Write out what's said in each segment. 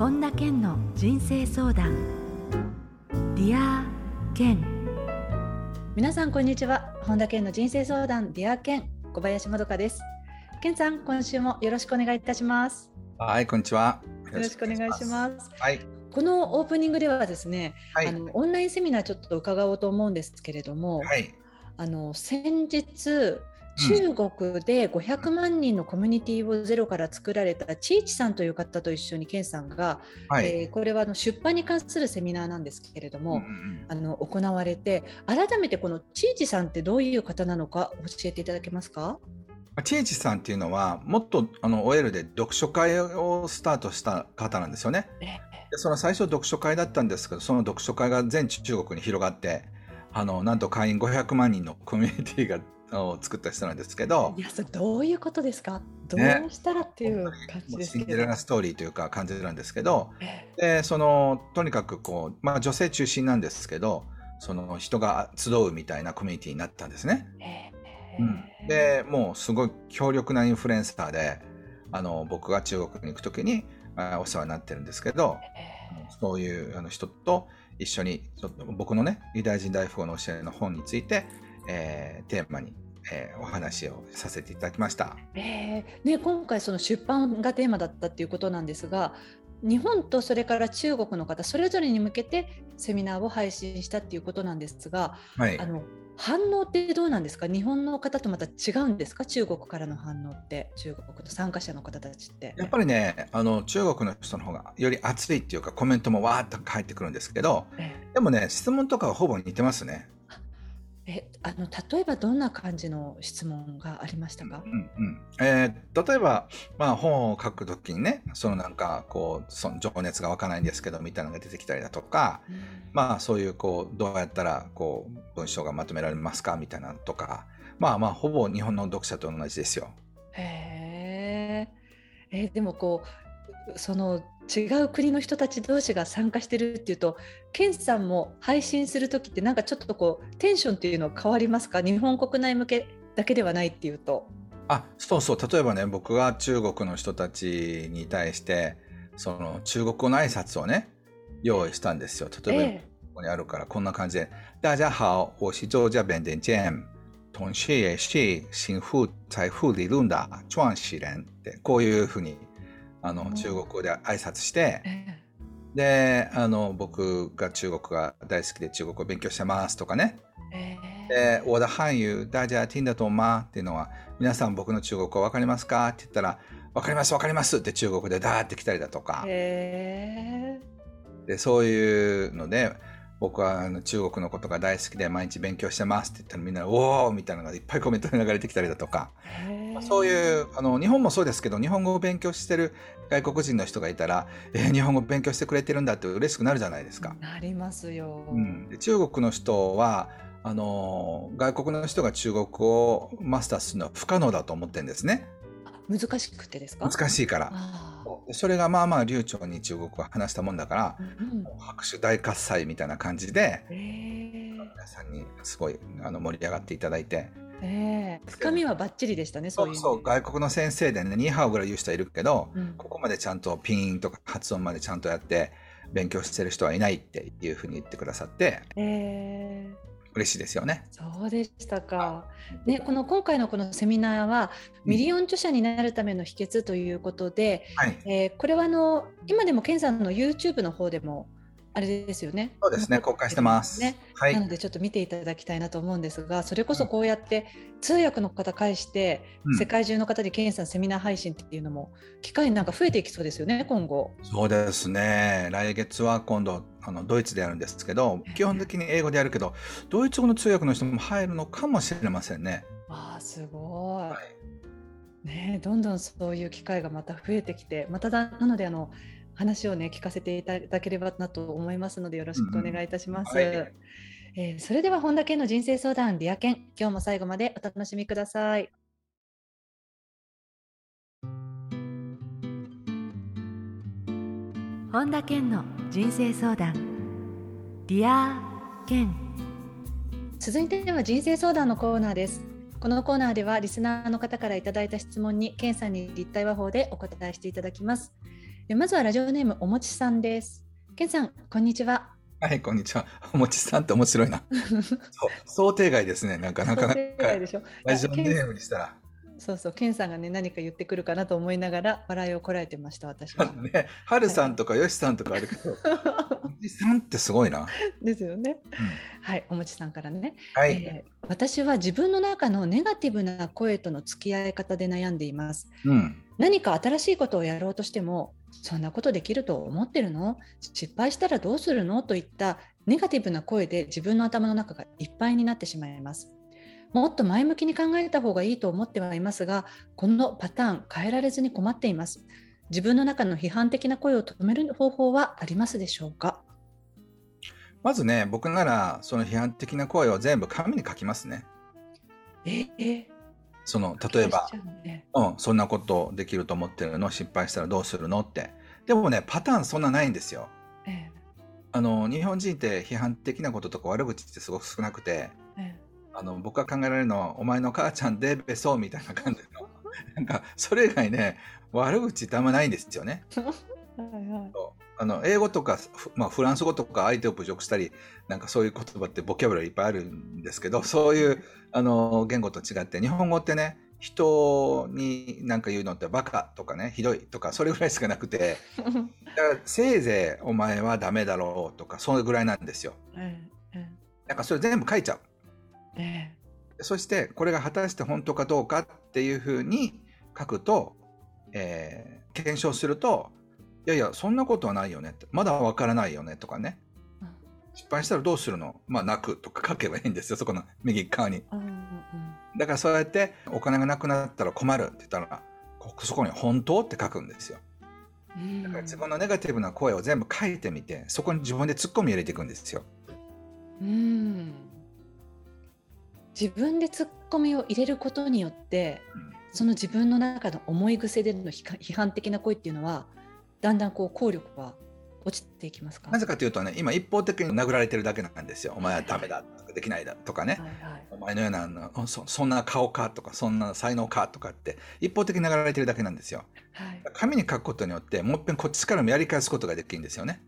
本田健の人生相談。 Dear 健皆さんこんにちは。本田健の人生相談 Dear 健小林まどかです。健さん今週もよろしくお願いいたします。はいこんにちは。よろしくお願いします。はい。このオープニングではですね、はい、あのオンラインセミナーちょっと伺おうと思うんですけれども、はい、あの先日中国で500万人のコミュニティをゼロから作られたチーチさんという方と一緒に健さんが、はい、えー、これはあの出版に関するセミナーなんですけれども、うんうん、あの行われて改めてこのチーチさんってどういう方なのか教えていただけますか？チーチさんっていうのはもっとあの OL で読書会をスタートした方なんですよね。でその最初読書会だったんですけどその読書会が全中国に広がってあのなんと会員500万人のコミュニティがを作った人なんですけど。いやそれどういうことですか？どうしたらっていう感じですけど、ね、シンデレラストーリーというか感じなんですけど、でそのとにかくこう、まあ、女性中心なんですけどその人が集うみたいなコミュニティになったんですね。うん、でもうすごい強力なインフルエンサーであの僕が中国に行く時にお世話になってるんですけど、そういうあの人と一緒にちょっと僕のねユダヤ人大富豪の教えの本についてえー、テーマに、えー、お話をさせていただきました。えーね、今回その出版がテーマだったっていうことなんですが日本とそれから中国の方それぞれに向けてセミナーを配信したっていうことなんですが、はい、あの反応ってどうなんですか？日本の方とまた違うんですか？中国からの反応って。中国の参加者の方たちって。やっぱりねあの中国の人の方がより熱いっていうかコメントもわーっと返ってくるんですけど、ええ、でもね質問とかはほぼ似てますねえあの例えばどんな感じの質問がありましたか、うんうん。えー、例えば、まあ、本を書くときにねそのなんかこうその情熱が湧かないんですけどみたいなのが出てきたりだとか、うん、まあそういうこうどうやったらこう文章がまとめられますか？みたいなとかまあまあほぼ日本の読者と同じですよ。へえー、でもこうその違う国の人たち同士が参加してるっていうとケンさんも配信する時ってなんかちょっとこうテンションっていうのは変わりますか？日本国内向けだけではないっていうと。あそうそう。例えばね僕が中国の人たちに対してその中国語の挨拶をね用意したんですよ。例えば、ここにあるからこんな感じで「大家好我是周家弁天健同時也是新富財富理論的創始人」ってこういうふうにあの中国語で挨拶して、であの僕が中国が大好きで中国語を勉強してますとかね。で、我的汉语大家听得懂吗っていうのは、皆さん僕の中国語わかりますかって言ったら、わかりますわかりますって中国でダーって来たりだとか。でそういうので、僕はあの中国のことが大好きで毎日勉強してますって言ったらみんな「おお!」みたいなのがいっぱいコメントで流れてきたりだとかそういうあの日本もそうですけど日本語を勉強してる外国人の人がいたら「えー、日本語勉強してくれてるんだ」って嬉しくなるじゃないですか。なりますよ。うん、で中国の人はあの外国の人が中国語をマスターするのは不可能だと思ってるんですね。難しくてですか？難しいから。それがまあまあ流暢に中国語を話したもんだから、うん、拍手大喝采みたいな感じで、皆さんにすごいあの盛り上がっていただいて。えー、深みはバッチリでしたね、そうそう外国の先生でね、你好ぐらい言う人いるけど、うん、ここまでちゃんとピンインとか発音までちゃんとやって、勉強してる人はいないっていうふうに言ってくださって、えー、嬉しいですよね。そうでしたか。ね、この今回のこのセミナーは、ミリオン著者になるための秘訣ということで、はい、えー、これはあの今でも健さんの YouTube の方でもあれですよね。そうですね、公開してます。ね、はい。なのでちょっと見ていただきたいなと思うんですが、それこそこうやって通訳の方介して、うん、世界中の方でケンさんセミナー配信っていうのも機会なんか増えていきそうですよね、今後。そうですね。来月は今度あのドイツでやるんですけど、基本的に英語でやるけど、ドイツ語の通訳の人も入るのかもしれませんね。ああ、すごい。はい、ね、どんどんそういう機会がまた増えてきて、まただなのであの。話をね聞かせていただければなと思いますのでよろしくお願いいたします。うんはい、えー、それでは本田健の人生相談。 Dear 健今日も最後までお楽しみください。本田健の人生相談。 Dear 健。続いては人生相談のコーナーです。このコーナーではリスナーの方からいただいた質問に健さんに立体話法でお答えしていただきますまずはラジオネームおもちさんです。けんさん、こんにちは。はい、こんにちは。おもちさんって面白いな。想定外ですね。なんかなかなか。ラジオネームにしたら。そうそう、ケンさんがね、何か言ってくるかなと思いながら、笑いをこらえてました、私は。ね、はるさんとかよしさんとかあるけど、おもちさんってすごいな。ですよね。うん、はい、おもちさんからね、はい、えー、私は自分の中のネガティブな声との付き合い方で悩んでいます。うん、何か新しいことをやろうとしても、そんなことできると思ってるの？失敗したらどうするの？といったネガティブな声で自分の頭の中がいっぱいになってしまいます。もっと前向きに考えた方がいいと思ってはいますが、このパターン変えられずに困っています。自分の中の批判的な声を止める方法はありますでしょうか？まずね、僕ならその批判的な声を全部紙に書きますね。ええその例えば、ね、うん、そんなことできると思ってるの失敗したらどうするのって。でもねパターンそんなないんですよ。ええ、あの日本人って批判的なこととか悪口ってすごく少なくて、ええ、あの僕が考えられるのは「お前の母ちゃんデベソ」みたいな感じの。なんかそれ以外ね悪口ってあんまないんですよね。あの英語とか、まあ、フランス語とか相手を侮辱したりなんかそういう言葉ってボキャブラリーいっぱいあるんですけどそういうあの言語と違って日本語ってね人に何か言うのってバカとかねひどいとかそれぐらいしかなくて だからせいぜいお前はダメだろうとかそれぐらいなんですよ。うんうん、なんかそれ全部書いちゃう。えー、そしてこれが果たして本当かどうかっていうふうに書くと、えー、検証するといやいやそんなことはないよねって。まだわからないよねとかね、うん、失敗したらどうするの？まあ泣くとか書けばいいんですよ。そこの右側に、うんうん、だからそうやってお金がなくなったら困るって言ったらそこに「本当?」って書くんですよ。だから自分のネガティブな声を全部書いてみてそこに自分でツッコミ入れていくんですよ。うん。自分でツッコミを入れることによって、その自分の中の思い癖での批判的な声っていうのはだんだんこう効力は落ちていきますか？なぜかというとね今一方的に殴られてるだけなんですよ。お前はダメだできないだとかね、はいはい、お前のようなそそんな顔かとかそんな才能かとかって一方的に殴られてるだけなんですよ、はい、紙に書くことによってもう一遍こっちからもやり返すことができるんですよね。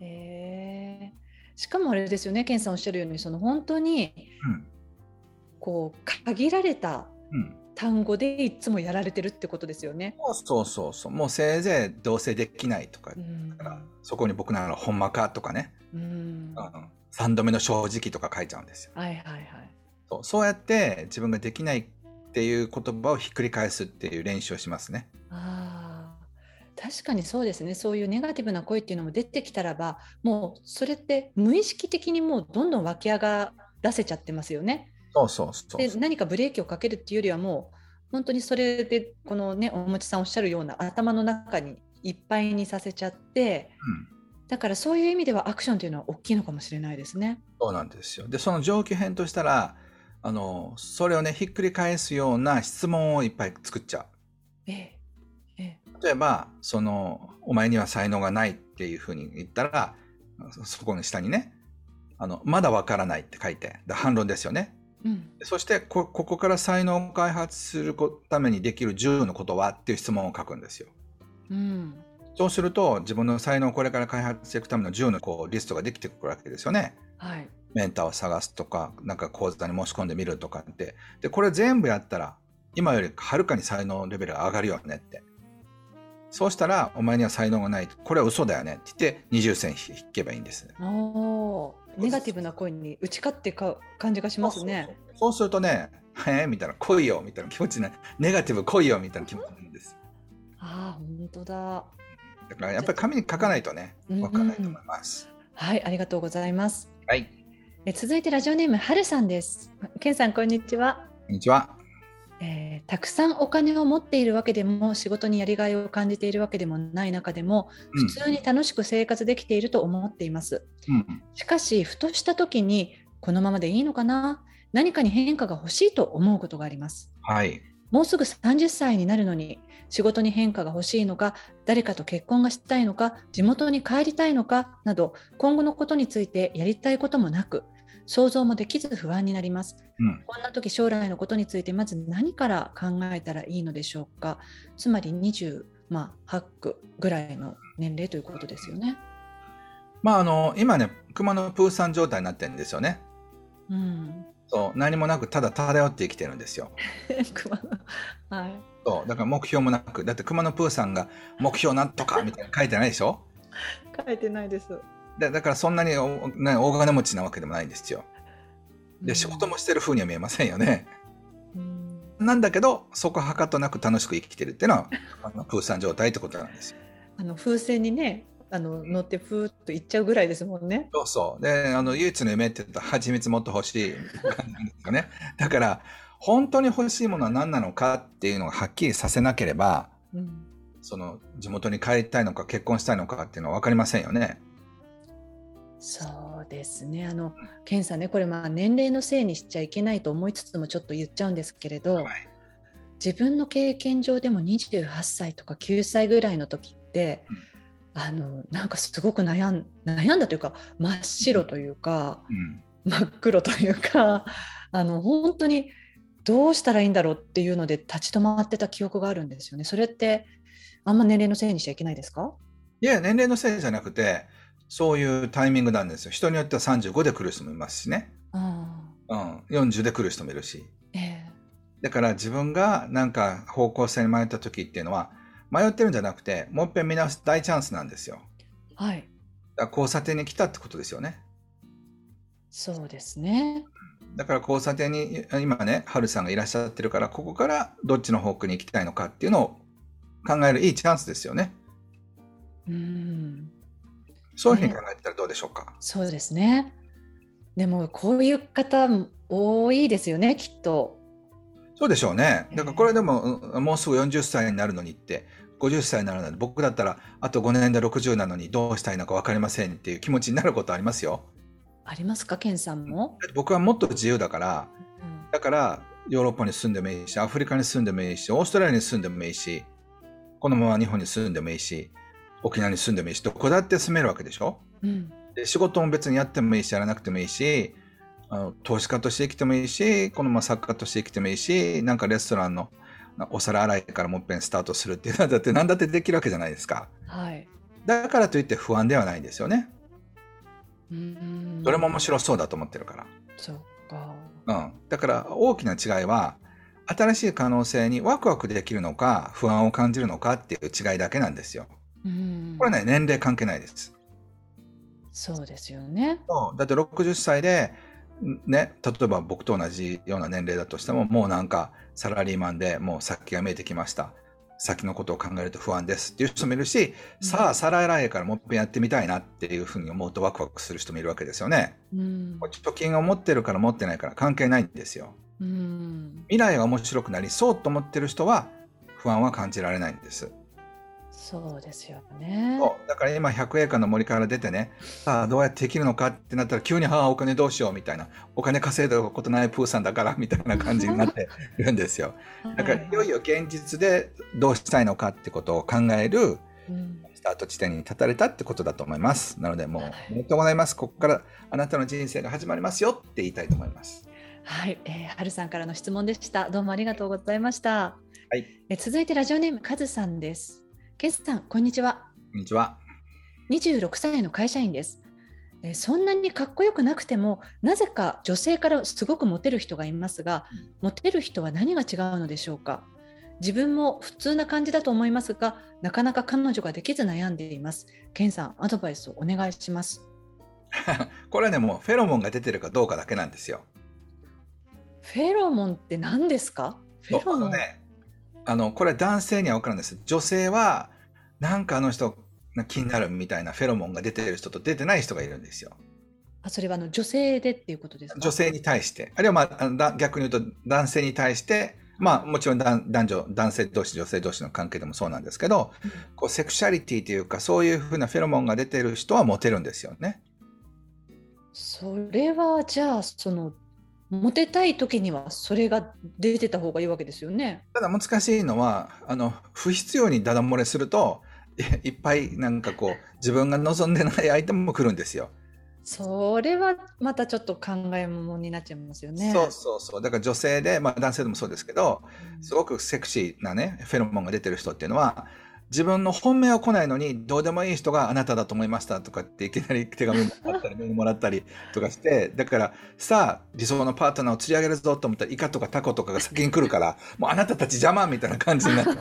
へえしかもあれですよね健さんおっしゃるようにその本当に、うん。こう限られた単語でいつもやられてるってことですよね。そうそうそうもうせいぜいどうせできないとか、うん、そこに僕ならほんまかとかね、うん、3度目の正直とか書いちゃうんですよ。はいはいはい、そうそうやって自分ができないっていう言葉をひっくり返すっていう練習をしますね。あ確かにそうですねそういうネガティブな声っていうのも出てきたらばもうそれって無意識的にもうどんどん湧き上がらせちゃってますよね。そうそうそうで何かブレーキをかけるっていうよりはもう本当にそれでこのねおもちさんおっしゃるような頭の中にいっぱいにさせちゃって、うん、だからそういう意味ではアクションというのは大きいのかもしれないですね。そうなんですよでその上級編としたらあのそれをねひっくり返すような質問をいっぱい作っちゃう。ええ例えばその「お前には才能がない」っていうふうに言ったらそこの下にね「あのまだわからない」って書いて反論ですよね。うん、そしてここから才能を開発するためにできる10のことはっていう質問を書くんですよ。うん、そうすると自分の才能をこれから開発していくための10のこうリストができてくるわけですよね。はい、メンターを探すとかなんか講座に申し込んでみるとかって。でこれ全部やったら今よりはるかに才能レベルが上がるよねって。そうしたらお前には才能がないこれは嘘だよねって言って二重線引けばいいんです。おネガティブな声に打ち勝ってか感じがしますね。そうするとね、へえみたいな、来いよみたいな気持ちにネガティブ来いよみたいな気持ちなんです。ああ、本当だ。だからやっぱり紙に書かないとね、わからないと思います、はい、ありがとうございます。はい。え続いてラジオネームはるさんです。けんさんこんにちは。こんにちは。えー、たくさんお金を持っているわけでも仕事にやりがいを感じているわけでもない中でも、普通に楽しく生活できていると思っています、うん、しかしふとした時にこのままでいいのかな？何かに変化が欲しいと思うことがあります、はい、もうすぐ30歳になるのに仕事に変化が欲しいのか誰かと結婚がしたいのか地元に帰りたいのかなど今後のことについてやりたいこともなく想像もできず不安になります、うん、こんな時将来のことについてまず何から考えたらいいのでしょうかつまり25まあ、ハックぐらいの年齢ということですよね。まああの今ね熊のプーさん状態になってるんですよね。うん、そう何もなくただ漂って生きてるんですよ。熊はい、そうだから目標もなくだって熊のプーさんが目標なんとかみたいな書いてないでしょ？書いてないです。だだからそんなに大金持ちなわけでもないんですよ。で、仕事もしてる風には見えませんよね。なんだけどそこはかとなく楽しく生きてるっていうのは あのプーさん状態ってことなんですよ。あの風船にねあの乗ってふーっと行っちゃうぐらいですもんね。そうそう。で、あの唯一の夢って言ったら蜂蜜もっと欲しい感じなんですよね。だから本当に欲しいものは何なのかっていうのをはっきりさせなければ、うん、その地元に帰りたいのか結婚したいのかっていうのは分かりませんよね。そうですね。あの、ケンさんね、これまあ年齢のせいにしちゃいけないと思いつつもちょっと言っちゃうんですけれど、はい、自分の経験上でも28歳とか9歳ぐらいの時って、うん、あのなんかすごく悩ん悩んだというか真っ白というか、うん、真っ黒というかあの本当にどうしたらいいんだろうっていうので立ち止まってた記憶があるんですよね。それってあんま年齢のせいにしちゃいけないですか？いや年齢のせいじゃなくてそういうタイミングなんですよ。人によっては35で来る人もいますしね。うん、40で来る人もいるし。えー、だから自分がなんか方向性に迷った時っていうのは、迷ってるんじゃなくて、もう一遍見直す大チャンスなんですよ。はい。だ交差点に来たってことですよね。そうですね。だから交差点に今ね、ハルさんがいらっしゃってるから、ここからどっちの方向に行きたいのかっていうのを考えるいいチャンスですよね。うん。そういうふうに考えたらどうでしょうか？そうですね。でもこういう方多いですよね、きっと。そうでしょうね。だからこれでも、もうすぐ40歳になるのにって、50歳になるのに、僕だったらあと5年で60なのにどうしたいのか分かりませんっていう気持ちになることありますよ。ありますか、ケンさんも？僕はもっと自由だから、うん、だからヨーロッパに住んでもいいし、アフリカに住んでもいいし、オーストラリアに住んでもいいし、このまま日本に住んでもいいし、沖縄に住んでもいいしどこだって住めるわけでしょ、うん、で仕事も別にやってもいいしやらなくてもいいしあの投資家として生きてもいいしこのまま作家として生きてもいいしなんかレストランのお皿洗いからもっぺんスタートするっていうのだって何だってできるわけじゃないですか、はい、だからといって不安ではないんですよね。うん。どれも面白そうだと思ってるから。そうか、うん、だから大きな違いは新しい可能性にワクワクできるのか不安を感じるのかっていう違いだけなんですよ。これね、年齢関係ないです。そうですよね。だって60歳で、ね、例えば僕と同じような年齢だとしても、もうなんかサラリーマンでもう先が見えてきました。先のことを考えると不安ですっていう人もいるし、うん、さあ、皿洗いからもっぺんやってみたいなっていうふうに思うとワクワクする人もいるわけですよね。うん、貯金を持ってるから持ってないから関係ないんですよ。うん、未来が面白くなりそうと思ってる人は不安は感じられないんです。そうですよね。だから今100エーカーの森から出てね、さあどうやってできるのかってなったら急に、はあ、お金どうしようみたいな、お金稼いだことないプーさんだからみたいな感じになってるんですよ。だからいよいよ現実でどうしたいのかってことを考える、スタート地点に立たれたってことだと思います。なのでもう、おめでとうございます。ここからあなたの人生が始まりますよって言いたいと思います。はい、えー、はるさんからの質問でした。どうもありがとうございました。はい、え続いてラジオネームカズさんです。ケスさん、こんにちは。こんにちは。26歳の会社員です。えそんなにかっこよくなくても、なぜか女性からすごくモテる人がいますが、モテる人は何が違うのでしょうか？自分も普通な感じだと思いますが、なかなか彼女ができず悩んでいます。ケンさん、アドバイスをお願いします。これはね、もうフェロモンが出てるかどうかだけなんですよ。フェロモンって何ですか？フェロモン、ね、あのこれ男性には分かるんです女性はなんかあの人気になるみたいなフェロモンが出てる人と出てない人がいるんですよ。あそれはあの女性でっていうことですか？女性に対してあるいは、まあ、逆に言うと男性に対してまあもちろん男女男性同士女性同士の関係でもそうなんですけど、うん、こうセクシャリティというかそういうふうなフェロモンが出てる人はモテるんですよね。それはじゃあそのモテたい時にはそれが出てた方がいいわけですよね。ただ難しいのはあの不必要にダダ漏れするといっぱいなんかこう自分が望んでない相手も来るんですよ。それはまたちょっと考えものになっちゃいますよね。そうそうそう。だから女性で、まあ男性でもそうですけど、すごくセクシーなね、フェロモンが出てる人っていうのは、自分の本命は来ないのに、どうでもいい人があなただと思いましたとかっていきなり手紙もらったり、メールもらったりとかして、だからさあ、理想のパートナーを釣り上げるぞと思ったら、イカとかタコとかが先に来るから、もうあなたたち邪魔みたいな感じになって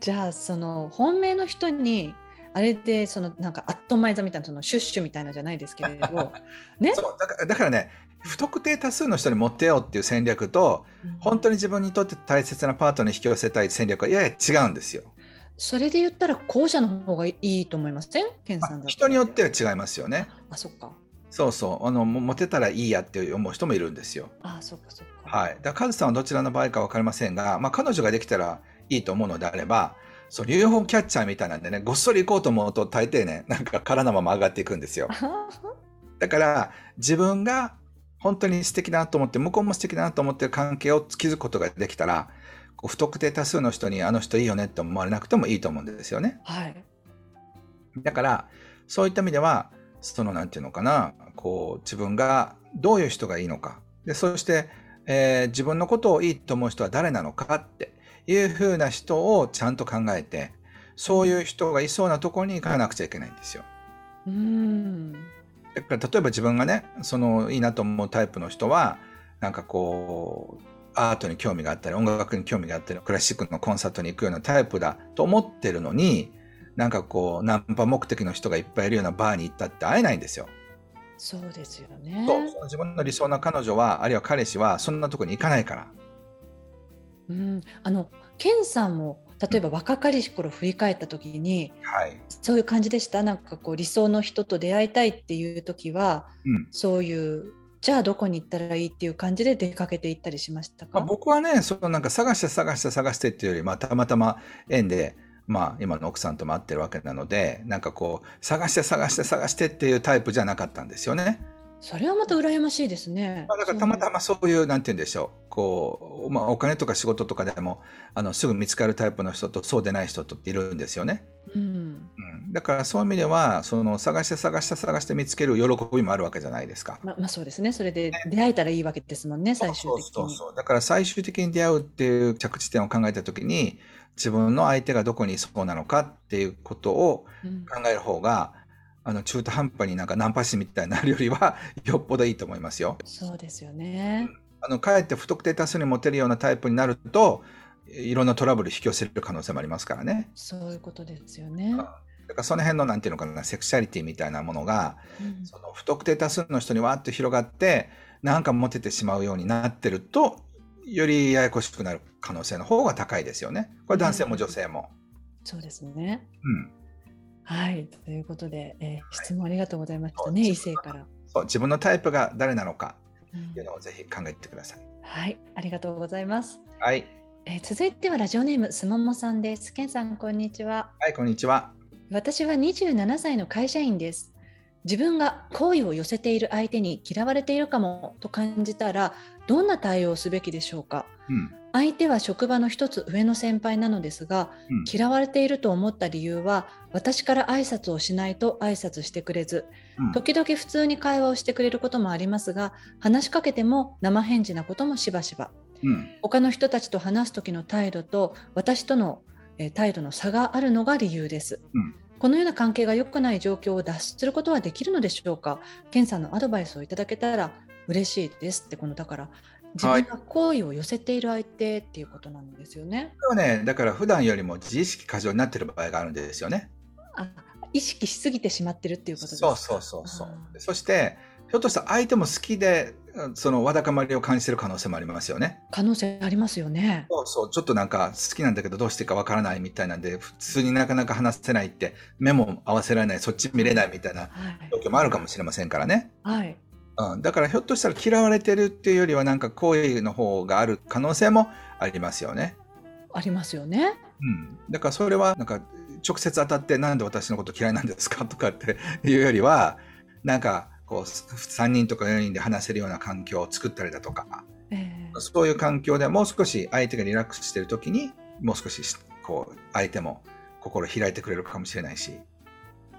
じゃあ、その本命の人に、あれでそのなんかアットマイザみたいなそのシュッシュみたいなじゃないですけれど、ね、そうだからだからね不特定多数の人に持ってよっていう戦略と、うん、本当に自分にとって大切なパートナーに引き寄せたい戦略はやや違うんですよ。それで言ったら後者の方がいいと思いません？ケンさんだ人によっては違いますよね。あそっか。そうそうあのモテたらいいやって思う人もいるんですよ。あそっかそっか。はい。だからカズさんはどちらの場合か分かりませんが、まあ、彼女ができたらいいと思うのであればそう UFO キャッチャーみたいなんでねごっそり行こうと思うと大抵ねなんか空のまま上がっていくんですよ。だから自分が本当に素敵だなと思って、向こうも素敵だなと思ってる関係を築くことができたら、不特定多数の人にあの人いいよねって思われなくてもいいと思うんですよね。はい。だから、そういった意味では、その、なんていうのかな、こう、自分がどういう人がいいのか。で、そして、えー、自分のことをいいと思う人は誰なのかっていうふうな人をちゃんと考えて、そういう人がいそうなところに行かなくちゃいけないんですよ。うん。だから例えば自分がねそのいいなと思うタイプの人はなんかこうアートに興味があったり音楽に興味があったりクラシックのコンサートに行くようなタイプだと思ってるのになんかこうナンパ目的の人がいっぱいいるようなバーに行ったって会えないんですよ。そうですよね。自分の理想の彼女はあるいは彼氏はそんなとこに行かないから。うん、あのケンさんも例えば若かりし頃振り返った時に、はい、そういう感じでした？なんかこう理想の人と出会いたいっていう時は、うん、そういうじゃあどこに行ったらいいっていう感じで出かけていったりしましたか、まあ、僕はねそのなんか探して探して探してっていうより、まあ、たまたま縁で、まあ、今の奥さんとも会ってるわけなのでなんかこう探して探して探してっていうタイプじゃなかったんですよね。それはまた羨ましいですね。まあ、だからたまたまそういう、なんて言うんでしょう。こう、まあ、お金とか仕事とかでも、あの、すぐ見つかるタイプの人と、そうでない人とっているんですよね。うん。うん、だからそういう意味では、その、探して探して探して見つける喜びもあるわけじゃないですか。まあ、まあ、そうですね。それで出会えたらいいわけですもんね、最終的に。そうそうだから最終的に出会うっていう着地点を考えたときに、自分の相手がどこにそうなのかっていうことを考える方が、うんあの中途半端になんかナンパ師みたいになるよりはよっぽどいいと思いますよ。そうですよね。あのかえって不特定多数に持てるようなタイプになるといろんなトラブル引き寄せる可能性もありますからね。そういうことですよね。だからその辺のなんていうのかなセクシャリティみたいなものが、うん、その不特定多数の人にわーっと広がってなんかモテてしまうようになってるとよりややこしくなる可能性の方が高いですよね。これ男性も女性も。うん、そうですね。うん。はい、ということで、えー、質問ありがとうございましたね、異性から。そう自分のタイプが誰なのかっていうのをぜひ考えてください。うん、はい、ありがとうございます。はい。えー、続いてはラジオネームすももさんです。けんさんこんにちは。はい、こんにちは。私は27歳の会社員です。自分が好意を寄せている相手に嫌われているかもと感じたらどんな対応をすべきでしょうか、うん、相手は職場の一つ上の先輩なのですが、うん、嫌われていると思った理由は私から挨拶をしないと挨拶してくれず、うん、時々普通に会話をしてくれることもありますが話しかけても生返事なこともしばしば、うん、他の人たちと話す時の態度と私との、え態度の差があるのが理由です。このような関係が良くない状況を脱出することはできるのでしょうか？ケンさんのアドバイスをいただけたら嬉しいですってこのだから自分が好意を寄せている相手っていうことなんですよね。はね、だから普段よりも自意識過剰になってる場合があるんですよね。あ、意識しすぎてしまってるっていうことですそうそうそうそう。そしてひょっとしたら相手も好きでそのわだかまりを感じてる可能性もありますよね。可能性ありますよね。そうそう、ちょっとなんか好きなんだけどどうしていいかわからないみたいなんで、普通になかなか話せないって、目も合わせられない、そっち見れないみたいな状況もあるかもしれませんからね。はい。うん、だからひょっとしたら嫌われてるっていうよりはなんか好意の方がある可能性もありますよね。ありますよね。うん、だからそれはなんか直接当たってなんで私のこと嫌いなんですかとかっていうよりはなんかこう3人とか4人で話せるような環境を作ったりだとか、えー、そういう環境でもう少し相手がリラックスしてる時にもう少しこう相手も心開いてくれるかもしれないし、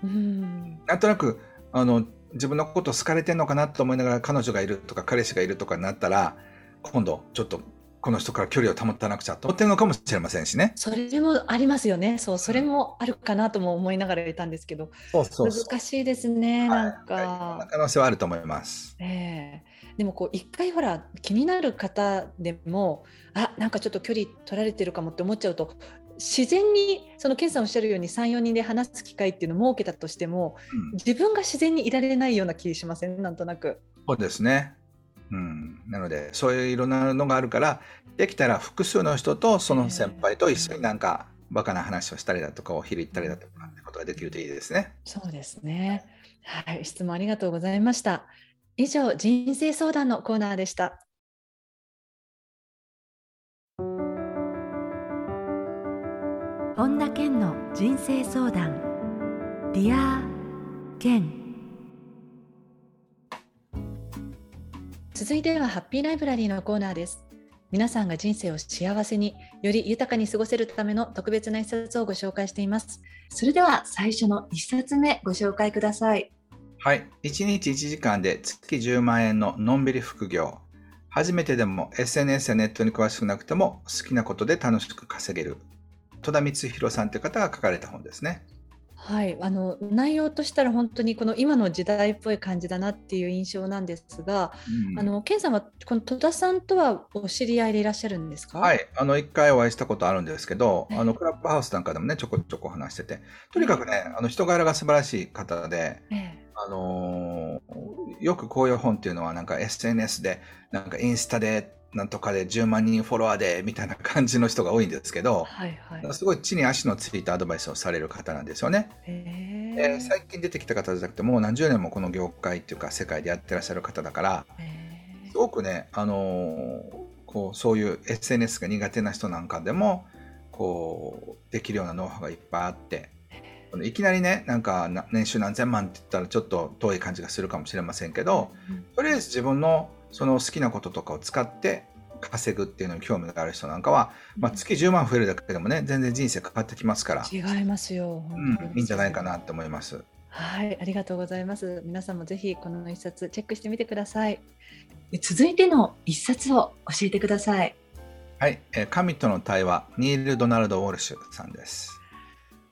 うん、なんとなくあの自分のこと好かれてんのかなと思いながら彼女がいるとか彼氏がいるとかになったら今度ちょっとこの人から距離を保たなくちゃと思ってるのかもしれませんしね。それもありますよね。そう、それもあるかなとも思いながらいたんですけど、そうそう難しいですね、なんか、はい。可能性はあると思います。ええー、でもこう一回ほら気になる方でも、あ、なんかちょっと距離取られてるかもって思っちゃうと、自然にその健さんおっしゃるように34人で話す機会っていうのを設けたとしても、うん、自分が自然にいられないような気しません？なんとなく。そうですね。うん、なのでそういういろんなのがあるからできたら複数の人とその先輩と一緒になんかバカな話をしたりだとかお昼行ったりだとかってことができるといいですね。そうですね。はい、質問ありがとうございました。以上人生相談のコーナーでした。本田健の人生相談。Dear 健続いてはハッピーライブラリーのコーナーです。皆さんが人生を幸せにより豊かに過ごせるための特別な一冊をご紹介しています。それでは最初の一冊目ご紹介ください。はい。1日1時間で月10万円ののんびり副業。初めてでも SNS やネットに詳しくなくても好きなことで楽しく稼げる戸田光弘さんという方が書かれた本ですね。はい、あの内容としたら本当にこの今の時代っぽい感じだなっていう印象なんですが、うん、あの健さんはこの戸田さんとはお知り合いでいらっしゃるんですか？はい、あの一回お会いしたことあるんですけど、あのクラブハウスなんかでもねちょこちょこ話してて、とにかくね、あの人柄が素晴らしい方で、あのー、よくこういう本っていうのはなんか SNS でなんかインスタでなんとかで10万人フォロワーでみたいな感じの人が多いんですけど、はいはい、すごい地に足のついたアドバイスをされる方なんですよね。えー、最近出てきた方じゃなくてもう何十年もこの業界っていうか世界でやってらっしゃる方だからすごくね、あのー、こうそういう SNS が苦手な人なんかでもこうできるようなノウハウがいっぱいあっていきなりねなんか年収何千万って言ったらちょっと遠い感じがするかもしれませんけど、とりあえず自分のその好きなこととかを使って稼ぐっていうのに興味がある人なんかは、まあ、月10万増えるだけでもね全然人生変わってきますから違いますよ、うん、いいんじゃないかなと思います。はいありがとうございます。皆さんもぜひこの一冊チェックしてみてください。続いての一冊を教えてください。はい、えー、神との対話ニール・ドナルド・ウォルシュさんです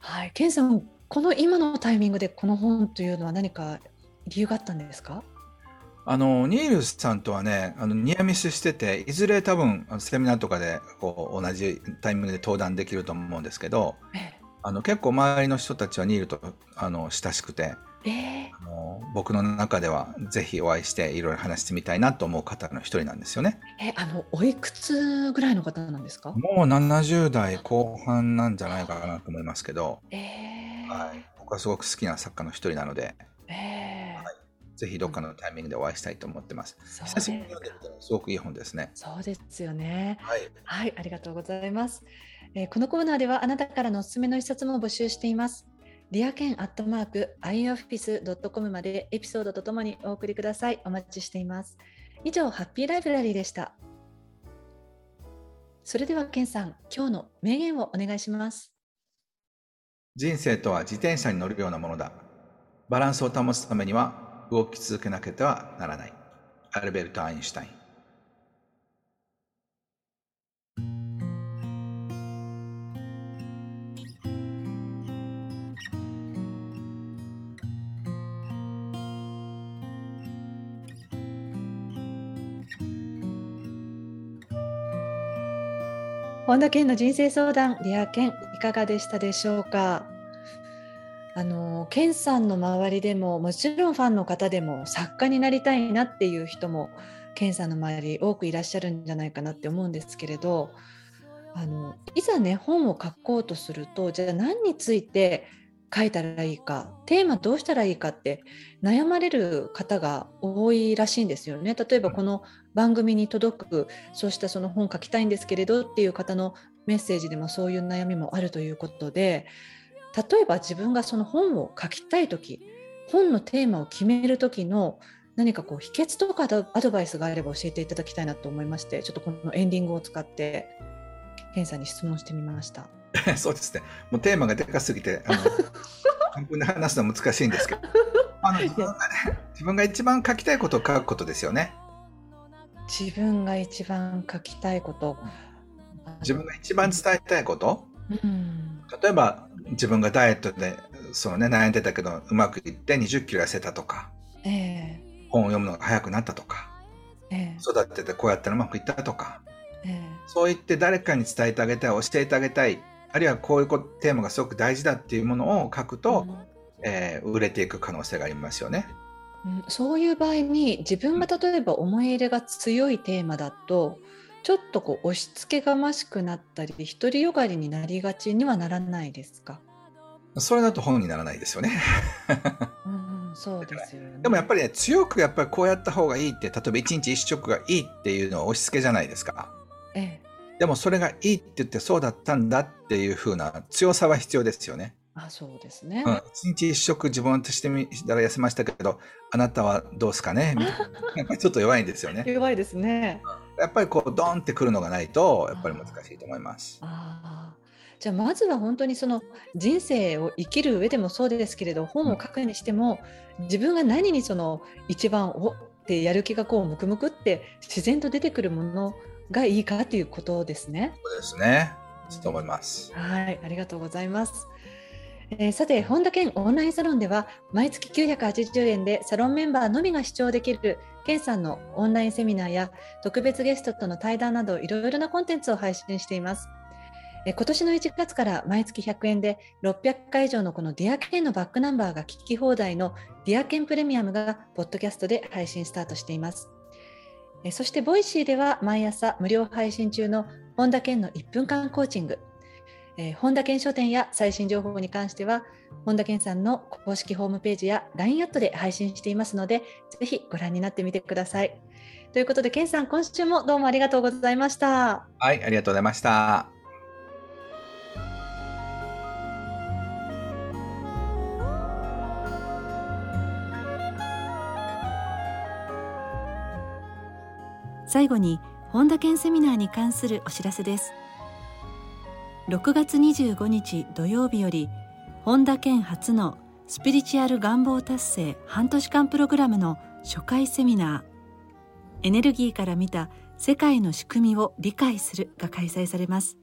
はい。ケンさんこの今のタイミングでこの本というのは何か理由があったんですか？あの、ニールさんとはね、あの、ニアミスしてて、いずれ多分、セミナーとかで、こう、同じタイミングで登壇できると思うんですけど、あの、結構周りの人たちはニールと、あの、親しくて、えー、あの僕の中ではぜひお会いしていろいろ話してみたいなと思う方の一人なんですよね。えあのおいくつぐらいの方なんですか？もう70代後半なんじゃないかなと思いますけど、えー、はい、僕はすごく好きな作家の一人なので、えー。はい、ぜひどっかのタイミングでお会いしたいと思ってます。久しぶりに読んでみたらすごくいい本ですね。そうですよね。はい、はい、ありがとうございます、えー、このコーナーではあなたからのおすすめの一冊も募集しています。リアケンアットマーク ioffice.com までエピソードとともにお送りください。お待ちしています。以上、ハッピーライブラリーでした。それでは、ケンさん、今日の名言をお願いします。人生とは自転車に乗るようなものだ。バランスを保つためには動き続けなければならない。アルベルト・アインシュタイン。本田健の人生相談、リア健、いかがでしたでしょうか？あの健さんの周りでももちろんファンの方でも作家になりたいなっていう人も健さんの周り多くいらっしゃるんじゃないかなって思うんですけれどあのいざね本を書こうとするとじゃあ何について書いたらいいかテーマどうしたらいいかって悩まれる方が多いらしいんですよね。例えばこの番組に届くそうしたその本書きたいんですけれどっていう方のメッセージでもそういう悩みもあるということで例えば自分がその本を書きたい時本のテーマを決める時の何かこう秘訣とかアドバイスがあれば教えていただきたいなと思いましてちょっとこのエンディングを使ってケンさんに質問してみました そうですね。もうテーマがでかすぎてあの 半分で話すのは難しいんですけど。あの自分が、ね、自分が一番書きたいことを書くことですよね。自分が一番書きたいこと。自分が一番伝えたいこと、うん、例えば自分がダイエットでその、ね、悩んでたけどうまくいって20キロ痩せたとか、えー、本を読むのが早くなったとか、えー、育ててこうやったらうまくいったとか、えー、そう言って誰かに伝えてあげたい教えてあげたいあるいはこういうテーマがすごく大事だっていうものを書くと、うん、えー、売れていく可能性がありますよね。そういう場合に自分が例えば思い入れが強いテーマだとちょっとこう押し付けがましくなったり独りよがりになりがちにはならないですか？それだと本にならないですよね。うん、そうですよ、ね、でもやっぱりね強くやっぱりこうやった方がいいって例えば一日一食がいいっていうのは押し付けじゃないですか。ええ、でもそれがいいって言ってそうだったんだっていうふうな強さは必要ですよね。あそうですね。うん、一日一食自分としてみたら痩せましたけど、あなたはどうですかね？やっぱりちょっと弱いんですよね。弱いですね。やっぱりこうドンってくるのがないと、やっぱり難しいと思います。あじゃあまずは本当にその人生を生きる上でもそうですけれど本を書くにしても、自分が何にその一番おってやる気がこうムクムクって自然と出てくるものがいいかということですね。そうですね。と思います。はい、ありがとうございます。えー、さて本田健オンラインサロンでは毎月980円でサロンメンバーのみが視聴できる健さんのオンラインセミナーや特別ゲストとの対談などいろいろなコンテンツを配信しています。え今年の1月から毎月100円で600回以上のこのディアケンのバックナンバーが聞き放題のDear 健プレミアムがポッドキャストで配信スタートしています。そしてボイシーでは毎朝無料配信中の本田健の1分間コーチングえ、本田健書店や最新情報に関しては、本田健さんの公式ホームページや LINE アットで配信していますので、ぜひご覧になってみてください。ということで、健さん、今週もどうもありがとうございました。はい、ありがとうございました。最後に本田健セミナーに関するお知らせです。6月25日土曜日より本田健初のスピリチュアル願望達成半年間プログラムの初回セミナー。エネルギーから見た世界の仕組みを理解するが開催されます。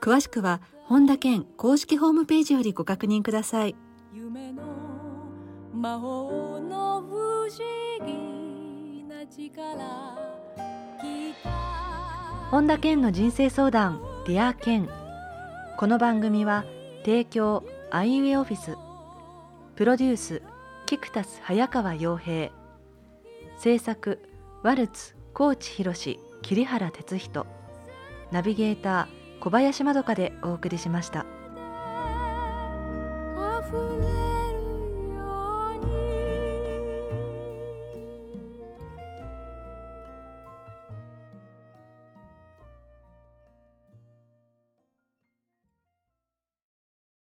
詳しくは本田健公式ホームページよりご確認ください。夢の魔法の不思議。本田健の人生相談ディアケンこの番組は提供アイウェイオフィスプロデュースキクタス早川洋平。制作ワルツ高知博桐原哲人。ナビゲーター小林まどかでお送りしました。